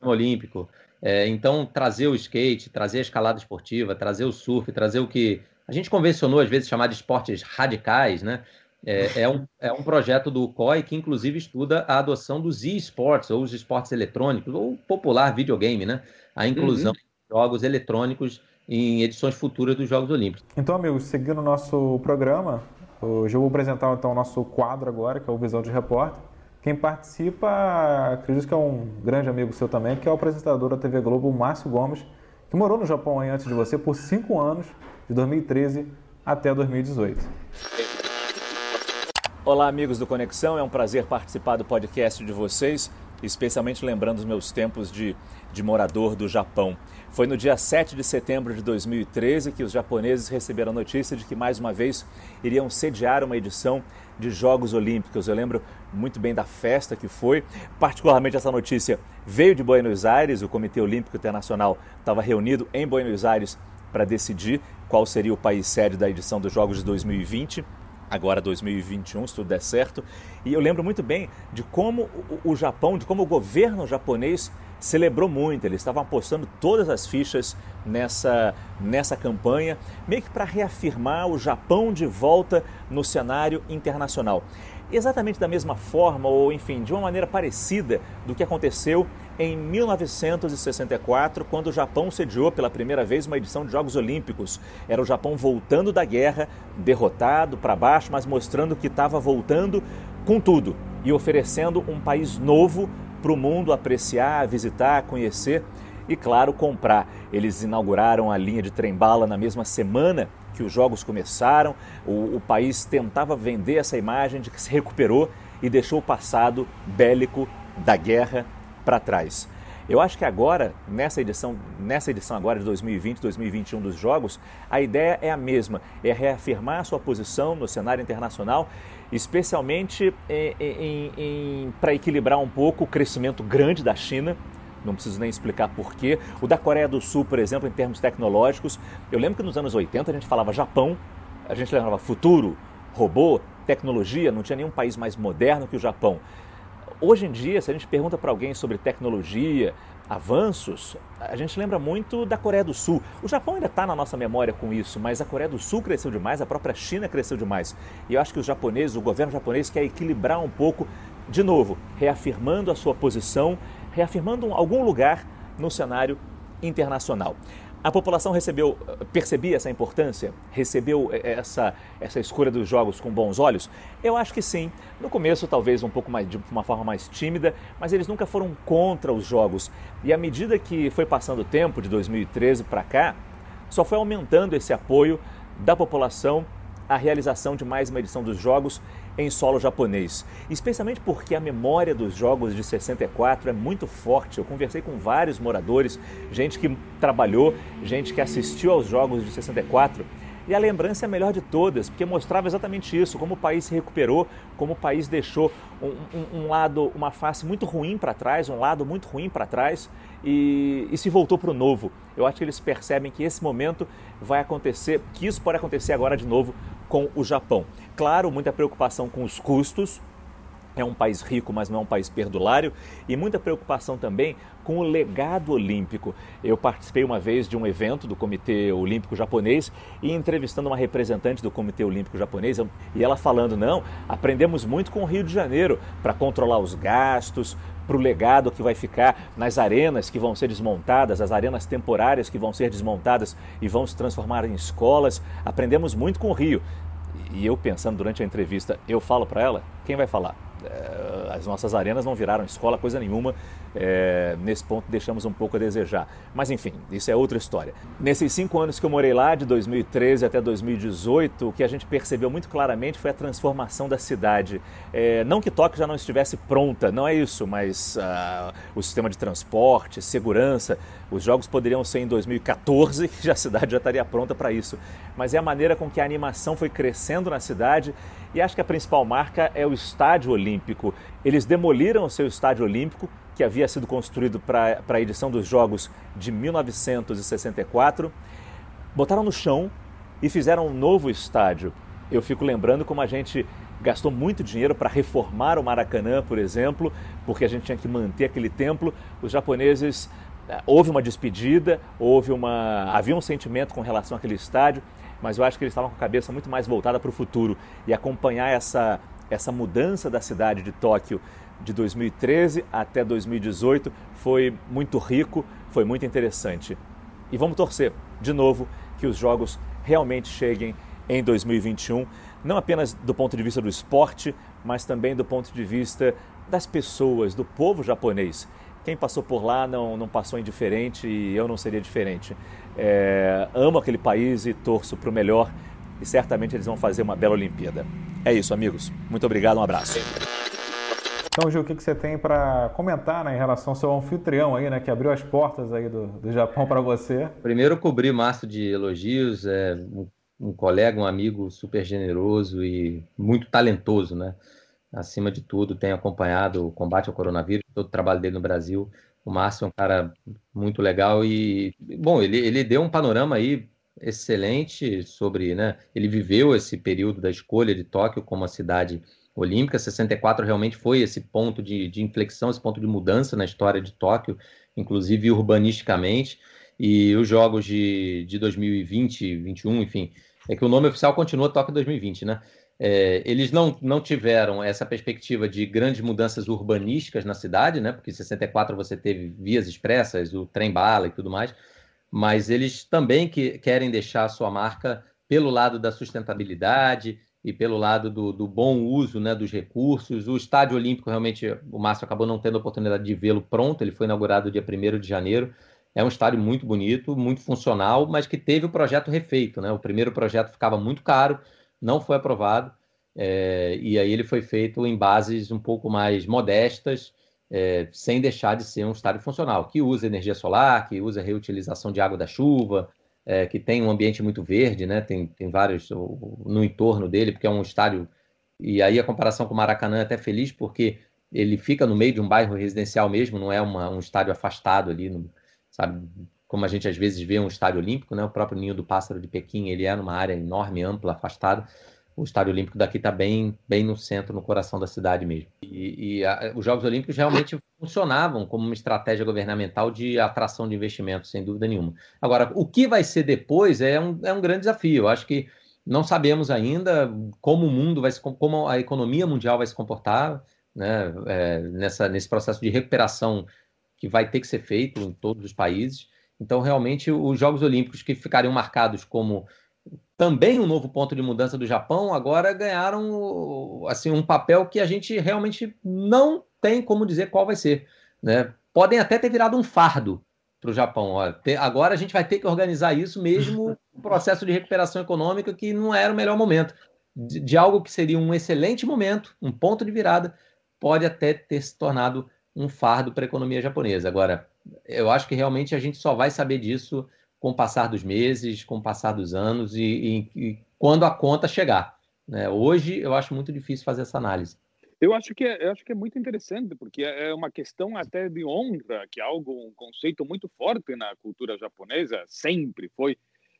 olímpico. É, então, trazer o skate, trazer a escalada esportiva, trazer o surf, trazer o que a gente convencionou às vezes chamar de esportes radicais, né? É, é, um, é um projeto do COI que, inclusive, estuda a adoção dos e-sports, ou os esportes eletrônicos, ou popular videogame, né? A inclusão uhum. de jogos eletrônicos em edições futuras dos Jogos Olímpicos. Então, amigos, seguindo o nosso programa, Hoje eu vou apresentar então o nosso quadro agora, que é o Visão de Repórter. Quem participa, acredito que é um grande amigo seu também, que é o apresentador da TV Globo, Márcio Gomes, que morou no Japão aí antes de você por cinco anos, de 2013 até 2018. Olá, amigos do Conexão, é um prazer participar do podcast de vocês, especialmente lembrando os meus tempos de, de morador do Japão. Foi no dia 7 de setembro de 2013 que os japoneses receberam a notícia de que mais uma vez iriam sediar uma edição de Jogos Olímpicos. Eu lembro muito bem da festa que foi. Particularmente essa notícia veio de Buenos Aires, o Comitê Olímpico Internacional estava reunido em Buenos Aires para decidir qual seria o país sede da edição dos Jogos de 2020 agora 2021, se tudo der certo. E eu lembro muito bem de como o Japão, de como o governo japonês celebrou muito. Eles estavam apostando todas as fichas nessa, nessa campanha, meio que para reafirmar o Japão de volta no cenário internacional. Exatamente da mesma forma, ou enfim, de uma maneira parecida do que aconteceu em 1964, quando o Japão sediou pela primeira vez uma edição de Jogos Olímpicos. Era o Japão voltando da guerra, derrotado para baixo, mas mostrando que estava voltando com tudo e oferecendo um país novo para o mundo apreciar, visitar, conhecer e, claro, comprar. Eles inauguraram a linha de trem-bala na mesma semana que os jogos começaram. O, o país tentava vender essa imagem de que se recuperou e deixou o passado bélico da guerra para trás. Eu acho que agora, nessa edição, nessa edição agora de 2020, 2021 dos Jogos, a ideia é a mesma, é reafirmar a sua posição no cenário internacional, especialmente para equilibrar um pouco o crescimento grande da China, não preciso nem explicar porquê. O da Coreia do Sul, por exemplo, em termos tecnológicos, eu lembro que nos anos 80 a gente falava Japão, a gente lembrava futuro, robô, tecnologia, não tinha nenhum país mais moderno que o Japão. Hoje em dia, se a gente pergunta para alguém sobre tecnologia, avanços, a gente lembra muito da Coreia do Sul. O Japão ainda está na nossa memória com isso, mas a Coreia do Sul cresceu demais, a própria China cresceu demais. E eu acho que os japoneses, o governo japonês quer equilibrar um pouco, de novo, reafirmando a sua posição, reafirmando algum lugar no cenário internacional. A população recebeu, percebia essa importância? Recebeu essa, essa escolha dos jogos com bons olhos? Eu acho que sim. No começo, talvez um pouco mais de uma forma mais tímida, mas eles nunca foram contra os jogos. E à medida que foi passando o tempo, de 2013 para cá, só foi aumentando esse apoio da população à realização de mais uma edição dos jogos em solo japonês, especialmente porque a memória dos jogos de 64 é muito forte. Eu conversei com vários moradores, gente que trabalhou, gente que assistiu aos jogos de 64 e a lembrança é a melhor de todas, porque mostrava exatamente isso, como o país se recuperou, como o país deixou um, um, um lado, uma face muito ruim para trás, um lado muito ruim para trás e, e se voltou para o novo. Eu acho que eles percebem que esse momento vai acontecer, que isso pode acontecer agora de novo com o Japão. Claro, muita preocupação com os custos, é um país rico, mas não é um país perdulário, e muita preocupação também com o legado olímpico. Eu participei uma vez de um evento do Comitê Olímpico Japonês e entrevistando uma representante do Comitê Olímpico Japonês, e ela falando: não, aprendemos muito com o Rio de Janeiro para controlar os gastos, para o legado que vai ficar nas arenas que vão ser desmontadas, as arenas temporárias que vão ser desmontadas e vão se transformar em escolas. Aprendemos muito com o Rio. E eu pensando durante a entrevista, eu falo para ela, quem vai falar? É, as nossas arenas não viraram escola, coisa nenhuma. É, nesse ponto deixamos um pouco a desejar. Mas enfim, isso é outra história. Nesses cinco anos que eu morei lá, de 2013 até 2018, o que a gente percebeu muito claramente foi a transformação da cidade. É, não que Tóquio já não estivesse pronta, não é isso, mas uh, o sistema de transporte, segurança, os jogos poderiam ser em 2014, que a cidade já estaria pronta para isso. Mas é a maneira com que a animação foi crescendo na cidade e acho que a principal marca é o Estádio Olímpico. Eles demoliram o seu Estádio Olímpico que havia sido construído para a edição dos Jogos de 1964, botaram no chão e fizeram um novo estádio. Eu fico lembrando como a gente gastou muito dinheiro para reformar o Maracanã, por exemplo, porque a gente tinha que manter aquele templo. Os japoneses eh, houve uma despedida, houve uma havia um sentimento com relação àquele estádio, mas eu acho que eles estavam com a cabeça muito mais voltada para o futuro e acompanhar essa essa mudança da cidade de Tóquio de 2013 até 2018 foi muito rico, foi muito interessante. E vamos torcer, de novo, que os jogos realmente cheguem em 2021, não apenas do ponto de vista do esporte, mas também do ponto de vista das pessoas, do povo japonês. Quem passou por lá não, não passou indiferente e eu não seria diferente. É, amo aquele país e torço para o melhor e certamente eles vão fazer uma bela Olimpíada. É isso, amigos. Muito obrigado, um abraço. Então, Gil, o que, você tem para comentar né, em relação ao seu anfitrião aí, né, que abriu as portas aí do, do Japão para você? Primeiro, cobri massa de elogios, é, um, um, colega, um amigo super generoso e muito talentoso, né? Acima de tudo, tenho acompanhado o combate ao coronavírus, todo o trabalho dele no Brasil. O Márcio é um cara muito legal e, bom, ele, ele deu um panorama aí excelente sobre, né? Ele viveu esse período da escolha de Tóquio como a cidade olímpica. 64 realmente foi esse ponto de, de inflexão, esse ponto de mudança na história de Tóquio, inclusive urbanisticamente. E os jogos de, de 2020, 21, enfim, é que o nome oficial continua Tóquio 2020, né? É, eles não, não tiveram essa perspectiva de grandes mudanças urbanísticas na cidade, né? Porque em 64 você teve vias expressas, o trem-bala e tudo mais, mas eles também que, querem deixar a sua marca pelo lado da sustentabilidade e pelo lado do, do, bom uso né, dos recursos. O Estádio Olímpico, realmente, o Márcio acabou não tendo a oportunidade de vê-lo pronto, ele foi inaugurado dia 1 de janeiro. É um estádio muito bonito, muito funcional, mas que teve o projeto refeito. Né? O primeiro projeto ficava muito caro, não foi aprovado, é, e aí ele foi feito em bases um pouco mais modestas, é, sem deixar de ser um estádio funcional, que usa energia solar, que usa reutilização de água da chuva, é, que tem um ambiente muito verde, né? Tem, tem vários no entorno dele, porque é um estádio. E aí a comparação com o Maracanã é até feliz, porque ele fica no meio de um bairro residencial mesmo, não é uma, um estádio afastado ali, no, sabe? Como a gente às vezes vê um estádio olímpico, né? O próprio Ninho do Pássaro de Pequim, ele é numa área enorme, ampla, afastada o Estádio Olímpico daqui está bem, bem no centro, no coração da cidade mesmo. E, e a, os Jogos Olímpicos realmente funcionavam como uma estratégia governamental de atração de investimentos, sem dúvida nenhuma. Agora, o que vai ser depois é um, é um grande desafio. Eu acho que não sabemos ainda como o mundo vai se, como a economia mundial vai se comportar né, é, nessa, nesse processo de recuperação que vai ter que ser feito em todos os países. Então, realmente, os Jogos Olímpicos que ficariam marcados como também um novo ponto de mudança do Japão, agora ganharam assim um papel que a gente realmente não tem como dizer qual vai ser. Né? Podem até ter virado um fardo para o Japão. Olha, agora a gente vai ter que organizar isso mesmo o processo de recuperação econômica que não era o melhor momento. De, de, algo que seria um excelente momento, um ponto de virada, pode até ter se tornado um fardo para a economia japonesa. Agora, eu acho que realmente a gente só vai saber disso com o passar dos meses, com o passar dos anos e, e, e quando a conta chegar. Né? Hoje eu acho muito difícil fazer essa análise. Eu acho que é, eu acho que é muito interessante porque é uma questão até de honra, que é algo um conceito muito forte na cultura japonesa, sempre foi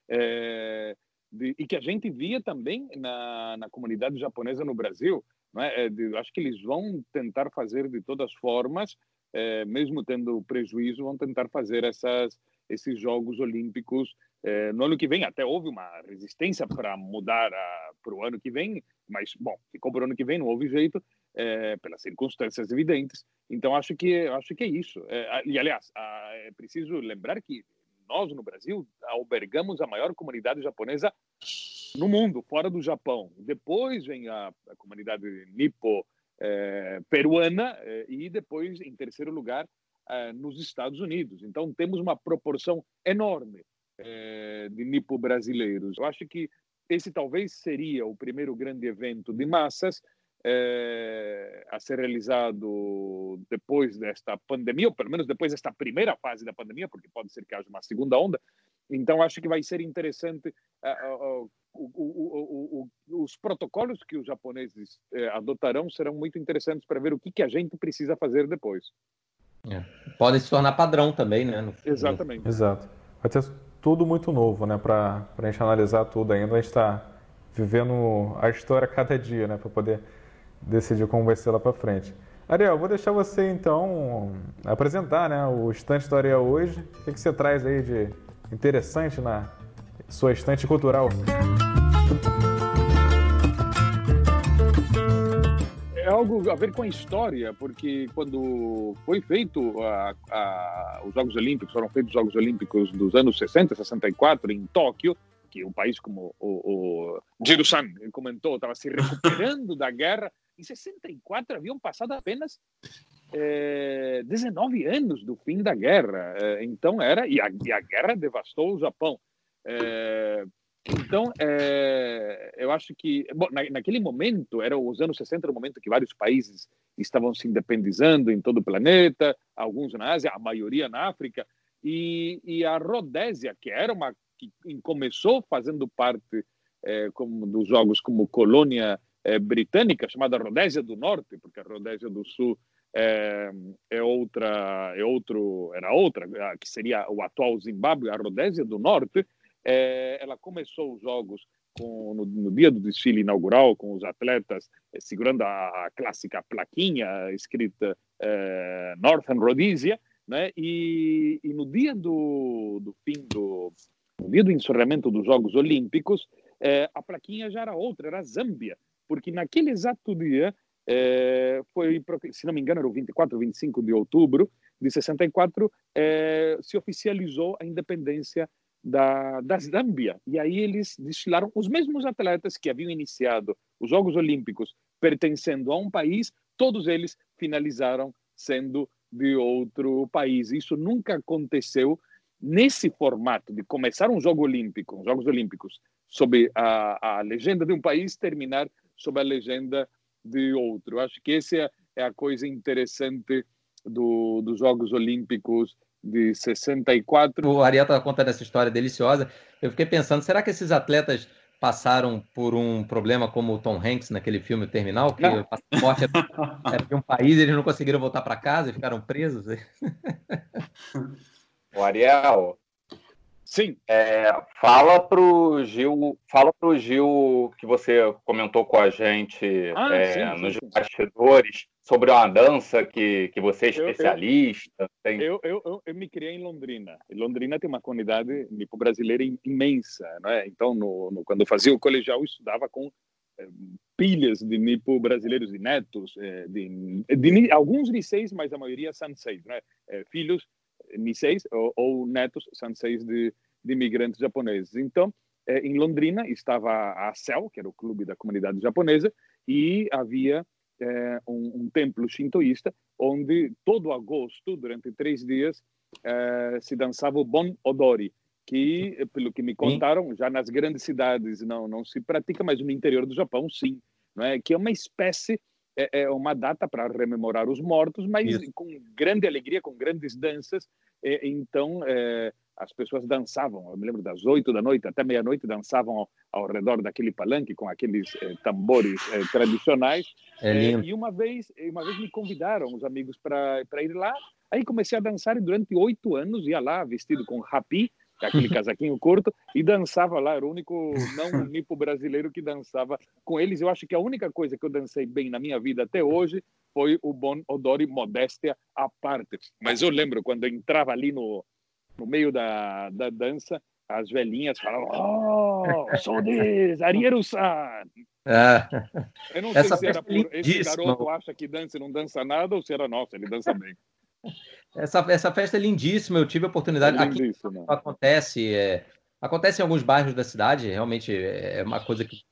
é, de, e que a gente via também na, na comunidade japonesa no Brasil. É? De, acho que eles vão tentar fazer de todas as formas, é, mesmo tendo prejuízo, vão tentar fazer essas esses Jogos Olímpicos eh, no ano que vem. Até houve uma resistência para mudar para o ano que vem, mas, bom, ficou para o ano que vem, não houve jeito, eh, pelas circunstâncias evidentes. Então, acho que, acho que é isso. Eh, e, aliás, é preciso lembrar que nós, no Brasil, albergamos a maior comunidade japonesa no mundo, fora do Japão. Depois vem a, a comunidade nipo eh, eh, e depois, em terceiro lugar, eh, nos Estados Unidos. Então, temos uma proporção enorme eh, de nipo-brasileiros. Eu acho que esse talvez seria o primeiro grande evento de massas eh, a ser realizado depois desta pandemia, ou pelo menos depois desta primeira fase da pandemia, porque pode ser que haja uma segunda onda. Então, acho que vai ser interessante os protocolos que os japoneses adotarão serão muito interessantes para ver o que, que a gente precisa fazer depois. É. Podem se tornar padrão também, né? No... Exatamente. Exato. Vai ter tudo muito novo, né? Para a gente analisar tudo ainda. A gente está vivendo a história cada dia, né? Para poder decidir como vai ser lá para frente. Ariel, vou deixar você então apresentar né, o estante do Ariel hoje. O que, que você traz aí de interessante na sua estante cultural? Algo a ver com a história, porque quando foi feito a, a, os Jogos Olímpicos, foram feitos os Jogos Olímpicos dos anos 60, 64 em Tóquio, que o país, como o, o Jiru-san comentou, estava se recuperando da guerra, em 64 haviam passado apenas é, 19 anos do fim da guerra. É, então era e a, e a, guerra devastou o Japão. É, então é, eu acho que bom, na, naquele momento era os anos 60 o momento que vários países estavam se independizando em todo o planeta, alguns na Ásia, a maioria na África e, e a Rodésia que era uma que começou fazendo parte é, como dos jogos como colônia é, britânica chamada Rodésia do Norte, porque a Rodésia do Sul é, outra, é outro, era outra, que seria o atual Zimbábue, a Rodésia do Norte. É, ela começou os jogos com, no, no, dia do desfile inaugural, com os atletas é, segurando a, a, clássica plaquinha escrita é, Northern Rhodesia, né? E, e, no dia do, do fim do no dia do encerramento dos Jogos Olímpicos, é, a plaquinha já era outra, era Zâmbia, porque naquele exato dia, é, foi, se não me engano, era o 24 ou 25 de outubro de 64, é, se oficializou a independência da, da Zâmbia. E aí eles desfilaram os mesmos atletas que haviam iniciado os Jogos Olímpicos pertencendo a um país, todos eles finalizaram sendo de outro país. Isso nunca aconteceu nesse formato de começar um jogo olímpico, os Jogos Olímpicos, sob a, a legenda de um país, terminar sob a legenda de outro. Acho que essa é, é a coisa interessante do, dos Jogos Olímpicos de 64. O Ariel estava contando essa história deliciosa. Eu fiquei pensando, será que esses atletas passaram por um problema como o Tom Hanks naquele filme Terminal, que o passaporte era de um país e eles não conseguiram voltar para casa e ficaram presos? O Ariel. Sim. É, fala pro Gil, fala pro Gil que você comentou com a gente ah, é, sim, nos sim, bastidores sobre uma dança que, que você é especialista. Eu, tem... eu, eu, eu, eu, me criei em Londrina. E Londrina tem uma comunidade nipo brasileira imensa, não é? Então, no, no, quando eu fazia o colegial, eu estudava com é, pilhas de nipo brasileiros, de netos, é, de, de, de, alguns de seis, mas a maioria são seis, né? filhos Niseis ou, ou netos sanseis de, de imigrantes japoneses. Então, eh, em Londrina estava a CEL, que era o clube da comunidade japonesa, e havia eh, um, um, templo shintoísta onde todo agosto, durante três dias, eh, se dançava o Bon Odori, que, pelo que me contaram, já nas grandes cidades não não se pratica, mas no interior do Japão, sim, não é? Que é uma espécie é, é uma data para rememorar os mortos, mas Isso. com grande alegria, com grandes danças. É, então, é, as pessoas dançavam, eu me lembro das oito da noite até meia-noite, dançavam ao, ao, redor daquele palanque com aqueles tambores tradicionais. É e uma vez, uma vez me convidaram os amigos para ir lá. Aí comecei a dançar e durante oito anos ia lá vestido com rapi, aquele casaquinho curto, e dançava lá. Era o único não nipo brasileiro que dançava com eles. Eu acho que a única coisa que eu dancei bem na minha vida até hoje foi o Bon Odori Modéstia à parte. Mas eu lembro quando eu entrava ali no, no meio da, da dança, as velhinhas falavam: Oh, sou des, Arieru-san. É. Eu não Essa sei se era por esse garoto acha que dança e não dança nada ou se era nossa, ele dança bem. Essa, essa festa é lindíssima, eu tive a oportunidade. É Aqui acontece, é, acontece em alguns bairros da cidade, realmente é uma coisa que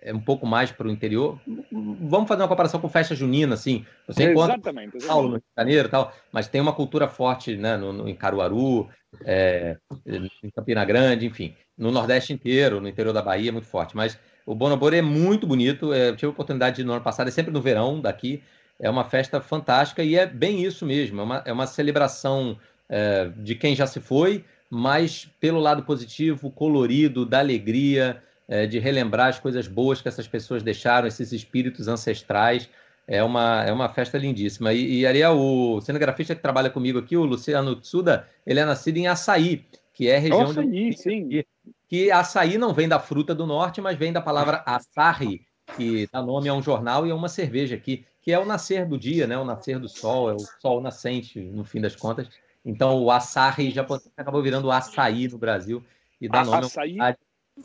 é um pouco mais para o interior. Vamos fazer uma comparação com festa junina, assim. Você encontra exatamente, exatamente. Paulo, no Rio de Janeiro tal, mas tem uma cultura forte né, no, no em Caruaru, é, em Campina Grande, enfim, no Nordeste inteiro, no interior da Bahia, é muito forte. Mas o Bonobore é muito bonito. É, eu tive a oportunidade no ano passado, é sempre no verão daqui é uma festa fantástica e é bem isso mesmo. É uma, é uma celebração é, de quem já se foi, mas pelo lado positivo, colorido, da alegria, é, de relembrar as coisas boas que essas pessoas deixaram, esses espíritos ancestrais. É uma, é uma festa lindíssima. E, e Ariel, o cinegrafista que trabalha comigo aqui, o Luciano Tsuda, ele é nascido em Açaí, que é a região Açaí, de... sim. Que açaí não vem da fruta do norte, mas vem da palavra açarri, que dá nome a um jornal e a uma cerveja aqui que é o nascer do dia, né? O nascer do sol, é o sol nascente, no fim das contas. Então, o açaí já acabou virando o açaí no Brasil e dá nome açaí...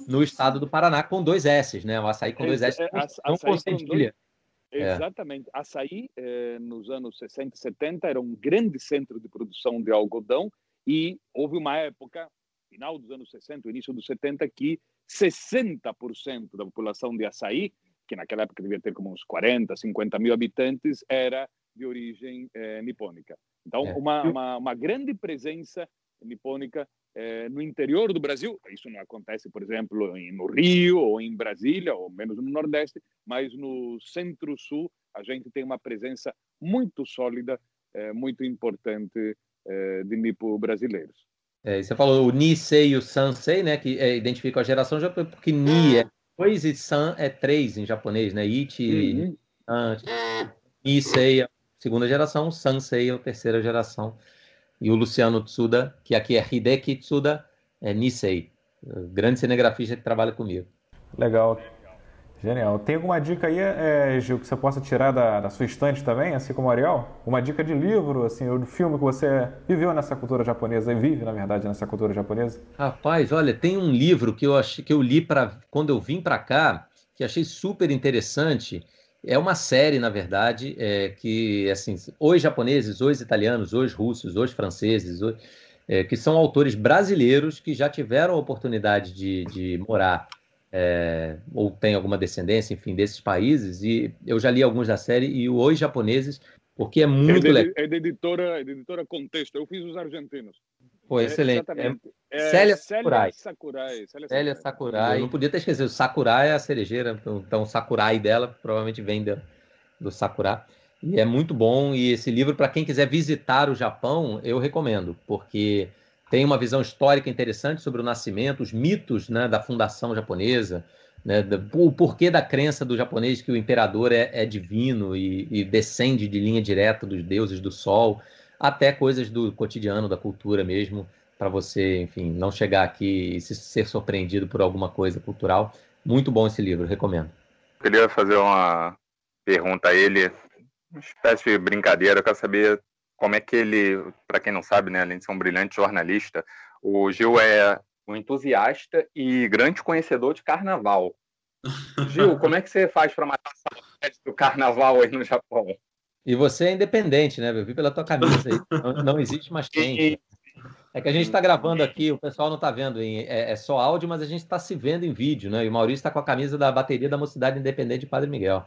no estado do Paraná com dois S, né? O açaí com dois S, é, não com cedilha. É. Exatamente. Açaí, eh, nos anos 60 e 70, era um grande centro de produção de algodão e houve uma época, final dos anos 60, início dos 70, que 60% da população de açaí que naquela época devia ter como uns 40, 50 mil habitantes, era de origem eh, nipônica. Então, é. uma, uma, uma, grande presença nipônica eh, no interior do Brasil. Isso não acontece, por exemplo, em, no Rio ou em Brasília, ou menos no Nordeste, mas no Centro-Sul a gente tem uma presença muito sólida, eh, muito importante de nipo-brasileiros. É, você falou o Nisei e o Sansei, né, que é, identificam a geração japonesa, porque Ni é dois e San é três em japonês, né? Ichi, uhum. Nisei é segunda geração, Sansei é a terceira geração. E o Luciano Tsuda, que aqui é Hideki Tsuda, é Nisei, grande cinegrafista que trabalha comigo. Legal. Genial. Tem alguma dica aí, é, Gil, que você possa tirar da, da, sua estante também, assim como o Ariel? Uma dica de livro, assim, ou de filme que você viveu nessa cultura japonesa e vive, na verdade, nessa cultura japonesa? Rapaz, olha, tem um livro que eu, achei, que eu li para quando eu vim para cá, que achei super interessante. É uma série, na verdade, é, que, assim, os japoneses, os italianos, os russos, os franceses, é, que são autores brasileiros que já tiveram a oportunidade de, de morar é, ou tem alguma descendência, enfim, desses países. E eu já li alguns da série e os japoneses, porque é muito é de, legal. É da editora, é de editora Contexto. Eu fiz os argentinos. Pô, é, excelente. É, Célia Sakurai. Sakurai. Célia, Sakurai. Eu não podia ter esquecido. O Sakurai é a cerejeira. Então, então, o Sakurai dela provavelmente vem do, do Sakura. E é muito bom. E esse livro, para quem quiser visitar o Japão, eu recomendo, porque tem uma visão histórica interessante sobre o nascimento, os mitos né, da fundação japonesa, né, o porquê da crença do japonês que o imperador é, é divino e, e, descende de linha direta dos deuses do sol, até coisas do cotidiano, da cultura mesmo, para você, enfim, não chegar aqui e se, ser surpreendido por alguma coisa cultural. Muito bom esse livro, recomendo. Eu queria fazer uma pergunta a ele, uma espécie de brincadeira, eu quero saber como é que ele, para quem não sabe, né, além de ser um brilhante jornalista, o Gil é um entusiasta e grande conhecedor de carnaval. Gil, como é que você faz para matar a saudade do carnaval aí no Japão? E você é independente, né? Eu vi pela tua camisa aí. Não, não existe mais quente. É que a gente está gravando aqui, o pessoal não está vendo, em, é, é, só áudio, mas a gente está se vendo em vídeo, né? E o Maurício está com a camisa da bateria da Mocidade Independente de Padre Miguel.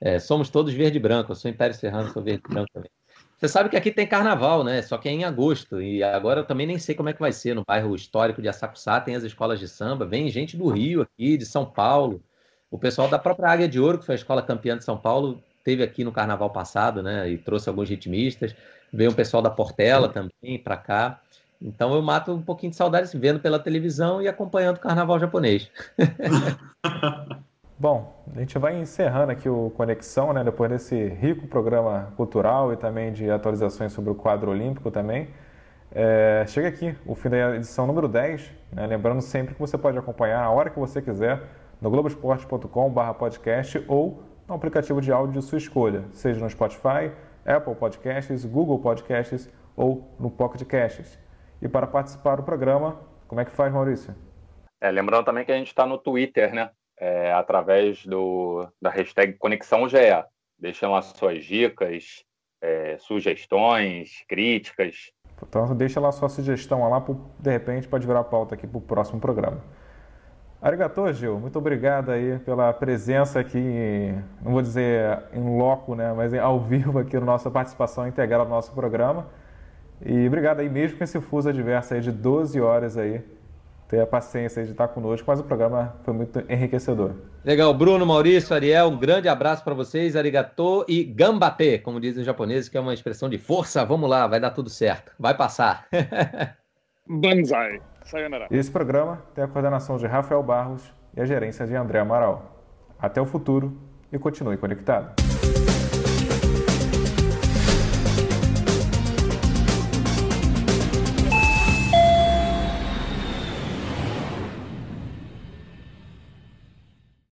É, somos todos verde e branco, eu sou Império Serrano, sou verde e branco também. Você sabe que aqui tem carnaval, né? Só que é em agosto. E agora eu também nem sei como é que vai ser. No bairro histórico de Assacuçá tem as escolas de samba. Vem gente do Rio aqui, de São Paulo. O pessoal da própria Águia de Ouro, que foi a escola campeã de São Paulo, teve aqui no carnaval passado, né? E trouxe alguns ritmistas. Veio um pessoal da Portela também para cá. Então eu mato um pouquinho de saudade vendo pela televisão e acompanhando o carnaval japonês. Bom, a gente vai encerrando aqui o Conexão, né, depois desse rico programa cultural e também de atualizações sobre o quadro olímpico também. É, chega aqui o fim da edição número 10, né, lembrando sempre que você pode acompanhar a hora que você quiser no globoesporte.com.br podcast ou no aplicativo de áudio de sua escolha, seja no Spotify, Apple Podcasts, Google Podcasts ou no Pocket Casts. E para participar do programa, como é que faz, Maurício? É, lembrando também que a gente está no Twitter, né? É, através do, da hashtag Conexão GE. Deixem lá suas dicas, é, sugestões, críticas. Então deixa lá sua sugestão lá, de repente pode virar pauta aqui para o próximo programa. Arigato, Gil. Muito obrigado aí pela presença aqui, não vou dizer em loco, né, mas ao vivo aqui na nossa participação integral no nosso programa. E obrigado aí mesmo com esse fuso adverso aí de 12 horas aí ter a paciência de estar conosco, mas o programa foi muito enriquecedor. Legal, Bruno, Maurício, Ariel, um grande abraço para vocês, arigato e gambate, como dizem os japoneses, que é uma expressão de força, vamos lá, vai dar tudo certo, vai passar. Banzai, sayonara. Esse programa tem a coordenação de Rafael Barros e a gerência de André Amaral. Até o futuro e continue conectado.